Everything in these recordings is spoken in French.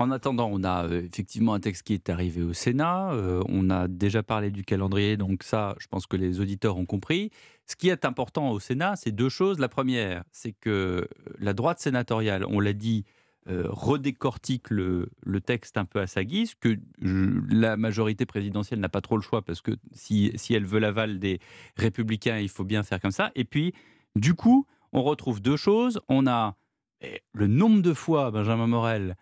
En attendant, on a euh, effectivement un texte qui est arrivé au Sénat. Euh, on a déjà parlé du calendrier, donc ça, je pense que les auditeurs ont compris. Ce qui est important au Sénat, c'est deux choses. La première, c'est que euh, la droite sénatoriale, on l'a dit, redécortique le, texte un peu à sa guise, que la majorité présidentielle n'a pas trop le choix, parce que si, si elle veut l'aval des républicains, il faut bien faire comme ça. Et puis, du coup, on retrouve deux choses. On a eh, le nombre de fois, Benjamin Morel,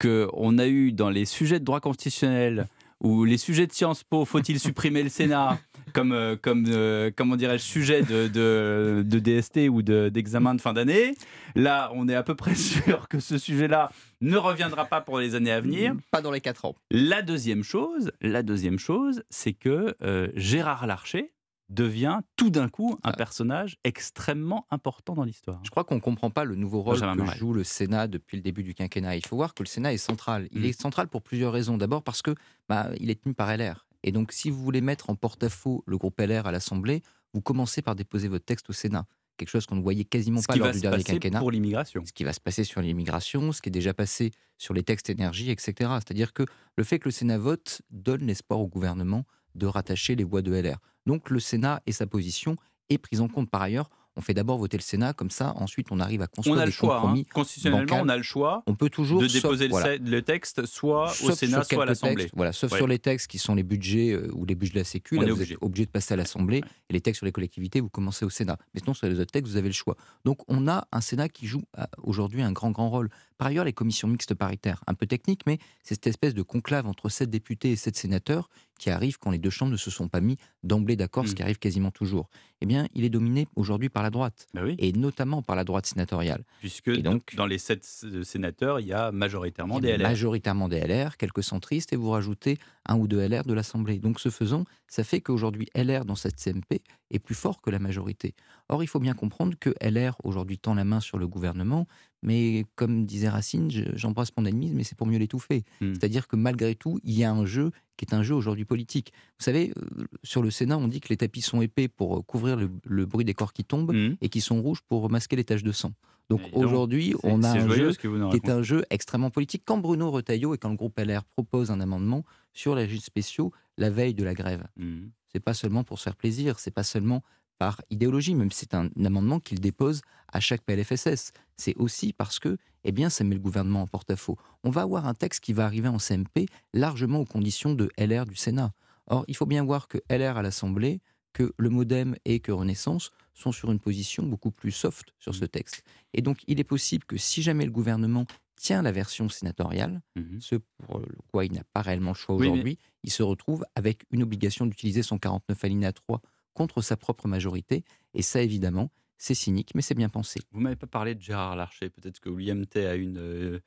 qu'on a eu dans les sujets de droit constitutionnel ou les sujets de Sciences Po, faut-il supprimer le Sénat comme, euh, comme euh, comment dirais-je, sujet de, de, DST ou d'examen de, fin d'année. Là, on est à peu près sûr que ce sujet-là ne reviendra pas pour les années à venir. Pas dans les quatre ans. La deuxième chose, la deuxième chose, c'est que euh, Gérard Larcher, devient tout d'un coup un personnage extrêmement important dans l'histoire. Je crois qu'on ne comprend pas le nouveau rôle que joue le Sénat depuis le début du quinquennat. Il faut voir que le Sénat est central. Il mm. est central pour plusieurs raisons. D'abord parce que bah, il est tenu par LR. Et donc, si vous voulez mettre en porte-à-faux le groupe LR à l'Assemblée, vous commencez par déposer votre texte au Sénat. Quelque chose qu'on ne voyait quasiment pas lors du dernier quinquennat. Pour l'immigration. Ce qui va se passer sur l'immigration, ce qui est déjà passé sur les textes énergie, etc. C'est-à-dire que le fait que le Sénat vote donne l'espoir au gouvernement de rattacher les voix de LR. Donc le Sénat et sa position est prise en compte par ailleurs on fait d'abord voter le Sénat, comme ça, ensuite on arrive à construire on a des le choix, hein. Constitutionnellement, on a le choix. On peut toujours de déposer le, texte soit au Sénat, soit à l'Assemblée. Voilà, sauf sur les textes qui sont les budgets euh, ou les budgets de la Sécu, là, vous êtes obligé de passer à l'Assemblée. Et les textes sur les collectivités, vous commencez au Sénat. Mais sinon, sur les autres textes, vous avez le choix. Donc on a un Sénat qui joue euh, aujourd'hui un grand, grand rôle. Par ailleurs, les commissions mixtes paritaires, un peu techniques, mais c'est cette espèce de conclave entre sept députés et sept sénateurs qui arrive quand les deux chambres ne se sont pas mis d'emblée d'accord, ce mmh. qui arrive quasiment toujours. Eh bien, il est dominé aujourd'hui par la droite, bah et notamment par la droite sénatoriale. Puisque donc, dans les sept sénateurs, il y a majoritairement des LR. Majoritairement des LR, quelques centristes, et vous rajoutez un ou deux LR de l'Assemblée. Donc, ce faisant, ça fait qu'aujourd'hui, LR dans cette CMP est plus fort que la majorité. Or, il faut bien comprendre que LR aujourd'hui tend la main sur le gouvernement, mais comme disait Racine, j'embrasse mon ennemi, mais c'est pour mieux l'étouffer. Mmh. C'est-à-dire que malgré tout, il y a un jeu qui est un jeu aujourd'hui politique. Vous savez, euh, sur le Sénat, on dit que les tapis sont épais pour euh, couvrir le, bruit des corps qui tombent mmh. et qui sont rouges pour masquer les taches de sang. Donc aujourd'hui, on a un jeu qui est un jeu extrêmement politique. Quand Bruno Retailleau et quand le groupe LR propose un amendement sur les régimes spéciaux la veille de la grève, mmh. c'est pas seulement pour se faire plaisir, c'est pas seulement par idéologie, même si c'est un, amendement qu'il dépose à chaque PLFSS. C'est aussi parce que, eh bien, ça met le gouvernement en porte-à-faux. On va avoir un texte qui va arriver en CMP largement aux conditions de LR du Sénat. Or, il faut bien voir que LR à l'Assemblée, que le Modem et que Renaissance sont sur une position beaucoup plus soft sur ce mmh. texte. Et donc, il est possible que si jamais le gouvernement tient la version sénatoriale, mmh ce pour quoi il n'a pas réellement le choix aujourd'hui, il se retrouve avec une obligation d'utiliser son 49 alinéa 3 contre sa propre majorité. Et ça, évidemment, c'est cynique, mais c'est bien pensé. Vous m'avez pas parlé de Gérard Larcher. Peut-être que William Tay a une, euh,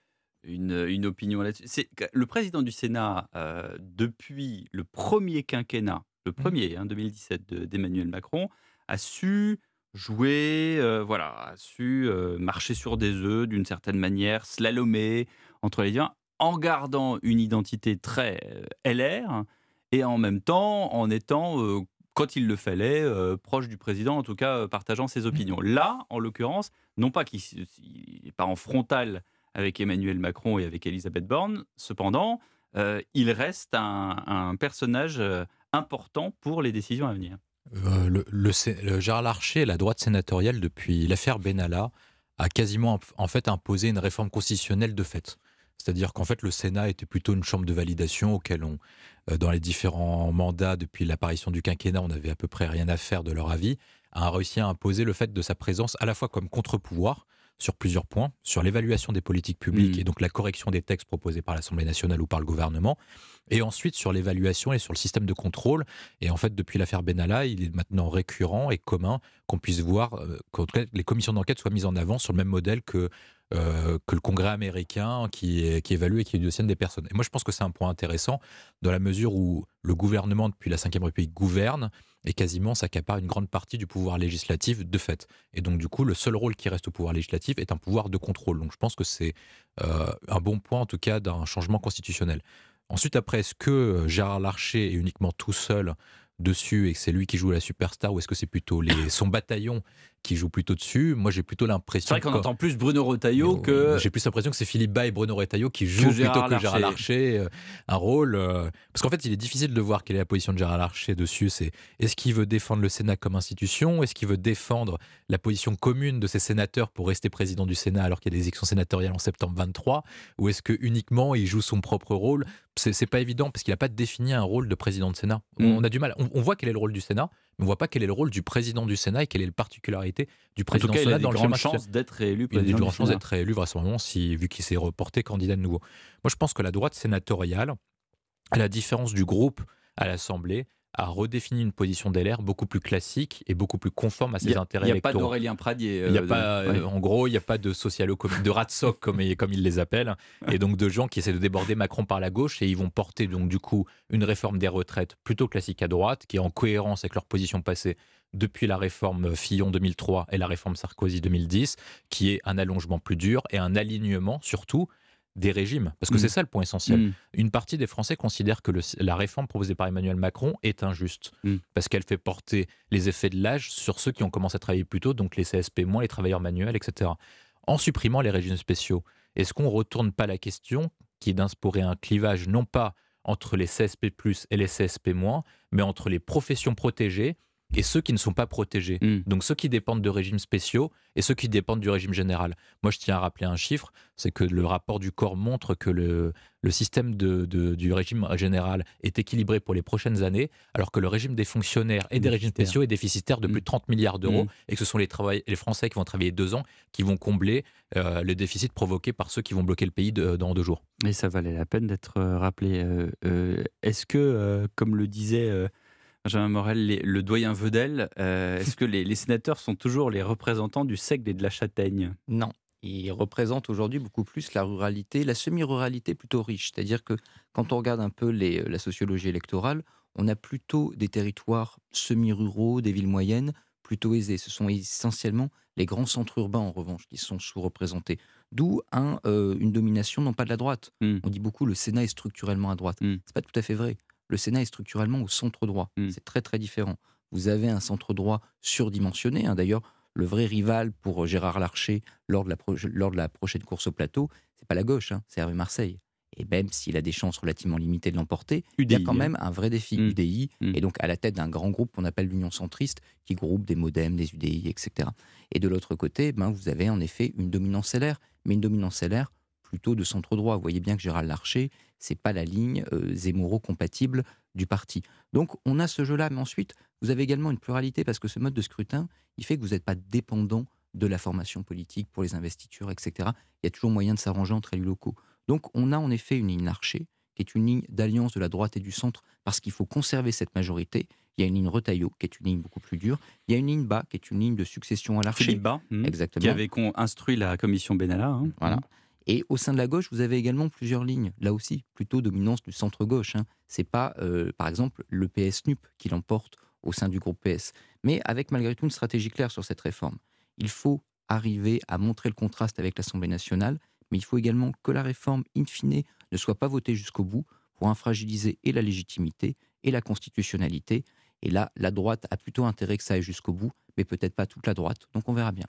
une, une opinion là-dessus. Le président du Sénat, euh, depuis le premier quinquennat, le mmh. premier, hein, 2017, d'Emmanuel Macron, a su jouer, euh, voilà, a su marcher sur des œufs d'une certaine manière, slalomer entre les liens, en gardant une identité très LR et en même temps en étant quand il le fallait, euh, proche du président, en tout cas euh, partageant ses opinions. Mmh. Là, en l'occurrence, non pas qu'il n'est pas en frontal avec Emmanuel Macron et avec Elisabeth Borne, cependant, euh, il reste un, personnage important pour les décisions à venir. le, Gérard Larcher, la droite sénatoriale, depuis l'affaire Benalla, a quasiment en fait imposé une réforme constitutionnelle de fait. C'est-à-dire qu'en fait, le Sénat était plutôt une chambre de validation auquel on, euh, dans les différents mandats depuis l'apparition du quinquennat, on n'avait à peu près rien à faire de leur avis, a réussi à imposer le fait de sa présence à la fois comme contre-pouvoir sur plusieurs points, sur l'évaluation des politiques publiques mmh. et donc la correction des textes proposés par l'Assemblée nationale ou par le gouvernement, et ensuite sur l'évaluation et sur le système de contrôle. Et en fait, depuis l'affaire Benalla, il est maintenant récurrent et commun qu'on puisse voir euh, que les commissions d'enquête soient mises en avant sur le même modèle que euh, que le Congrès américain qui, qui évalue et qui éditionne des personnes. Et moi, je pense que c'est un point intéressant dans la mesure où le gouvernement, depuis la Ve République, gouverne et quasiment s'accapare une grande partie du pouvoir législatif de fait. Et donc, du coup, le seul rôle qui reste au pouvoir législatif est un pouvoir de contrôle. Donc, je pense que c'est euh, un bon point, en tout cas, d'un changement constitutionnel. Ensuite, après, est-ce que Gérard Larcher est uniquement tout seul dessus et que c'est lui qui joue la superstar ou est-ce que c'est plutôt son bataillon qui joue plutôt dessus. Moi, j'ai plutôt l'impression. C'est vrai qu'on entend plus Bruno Retailleau que. J'ai plus l'impression que c'est Philippe Bas et Bruno Retailleau qui jouent plutôt que Gérard Larcher euh, un rôle. Euh, parce qu'en fait, il est difficile de voir quelle est la position de Gérard Larcher dessus. C'est est-ce qu'il veut défendre le Sénat comme institution? Est-ce qu'il veut défendre la position commune de ses sénateurs pour rester président du Sénat alors qu'il y a des élections sénatoriales en septembre 23 Ou est-ce que uniquement il joue son propre rôle? C'est pas évident parce qu'il n'a pas défini un rôle de président de Sénat. Mm. On a du mal. On, voit quel est le rôle du Sénat, on voit pas quel est le rôle du président du Sénat et quelle est la particularité du président du Sénat dans le schéma. chance d'être réélu. Il a des grandes chances d'être réélu vraisemblablement si, vu qu'il s'est reporté candidat de nouveau. Moi, je pense que la droite sénatoriale, à la différence du groupe à l'Assemblée, a redéfini une position d'LR beaucoup plus classique et beaucoup plus conforme à ses intérêts électoraux. Il n'y a pas d'Aurélien Pradier. il y a euh, pas, euh, En gros, il n'y a pas de socialo de ratsoc comme, comme ils les appellent, et donc de gens qui essaient de déborder Macron par la gauche et ils vont porter donc du coup une réforme des retraites plutôt classique à droite, qui est en cohérence avec leur position passée depuis la réforme Fillon 2003 et la réforme Sarkozy 2010, qui est un allongement plus dur et un alignement surtout des régimes. Parce que c'est mm. ça le point essentiel. Mm. Une partie des Français considèrent que la réforme proposée par Emmanuel Macron est injuste. Mm. Parce qu'elle fait porter les effets de l'âge sur ceux qui ont commencé à travailler plus tôt, donc les CSP moins, les travailleurs manuels, etc. En supprimant les régimes spéciaux, est-ce qu'on ne retourne pas la question qui est d'instaurer un clivage non pas entre les CSP et les CSP mais entre les professions protégées et ceux qui ne sont pas protégés. Hmm. Donc ceux qui dépendent de régimes spéciaux et ceux qui dépendent du régime général. Moi, je tiens à rappeler un chiffre, c'est que le rapport du corps montre que le, le système de, du régime général est équilibré pour les prochaines années, alors que le régime des fonctionnaires et des régimes spéciaux est déficitaire de plus de 30 milliards d'euros, hmm. et que ce sont les, les Français qui vont travailler deux ans qui vont combler euh, le déficit provoqué par ceux qui vont bloquer le pays dans deux jours. Et ça valait la peine d'être euh, rappelé. Euh, est-ce que, comme le disait Benjamin Morel, le doyen Vedel, euh, est-ce que les, sénateurs sont toujours les représentants du seigle et de la châtaigne? Non. Ils représentent aujourd'hui beaucoup plus la ruralité, la semi-ruralité plutôt riche. C'est-à-dire que quand on regarde un peu la sociologie électorale, on a plutôt des territoires semi-ruraux, des villes moyennes, plutôt aisés. Ce sont essentiellement les grands centres urbains, en revanche, qui sont sous-représentés. D'où un, euh, une domination, non pas de la droite. Hmm. On dit beaucoup le Sénat est structurellement à droite. Hmm. Ce n'est pas tout à fait vrai le Sénat est structurellement au centre droit. Hmm. C'est très très différent. Vous avez un centre droit surdimensionné. Hein. D'ailleurs, le vrai rival pour Gérard Larcher lors de la, lors de la prochaine course au plateau, c'est pas la gauche, hein, c'est Hervé Marseille. Et même s'il a des chances relativement limitées de l'emporter, il y a quand même un vrai défi. Hmm. UDI, hmm. et donc à la tête d'un grand groupe qu'on appelle l'Union centriste, qui groupe des modems, des UDI, etc. Et de l'autre côté, ben, vous avez en effet une dominance LR, mais une dominance LR plutôt de centre droit. Vous voyez bien que Gérard Larcher, c'est pas la ligne euh, Zemmouro-compatible du parti. Donc on a ce jeu-là, mais ensuite, vous avez également une pluralité parce que ce mode de scrutin, il fait que vous n'êtes pas dépendant de la formation politique pour les investitures, etc. Il y a toujours moyen de s'arranger entre élus locaux. Donc on a en effet une ligne Larcher, qui est une ligne d'alliance de la droite et du centre, parce qu'il faut conserver cette majorité. Il y a une ligne Retailleau, qui est une ligne beaucoup plus dure. Il y a une ligne Bas, qui est une ligne de succession à l'archer. Philippe Bas, hmm, Exactement. qui avait instruit la commission Benalla. Hein. Voilà. Et au sein de la gauche, vous avez également plusieurs lignes, là aussi, plutôt dominance du centre-gauche. Hein. Ce n'est pas, euh, par exemple, le PS-NUP qui l'emporte au sein du groupe PS, mais avec malgré tout une stratégie claire sur cette réforme. Il faut arriver à montrer le contraste avec l'Assemblée nationale, mais il faut également que la réforme, in fine, ne soit pas votée jusqu'au bout pour infragiliser et la légitimité et la constitutionnalité. Et là, la droite a plutôt intérêt que ça aille jusqu'au bout, mais peut-être pas toute la droite, donc on verra bien.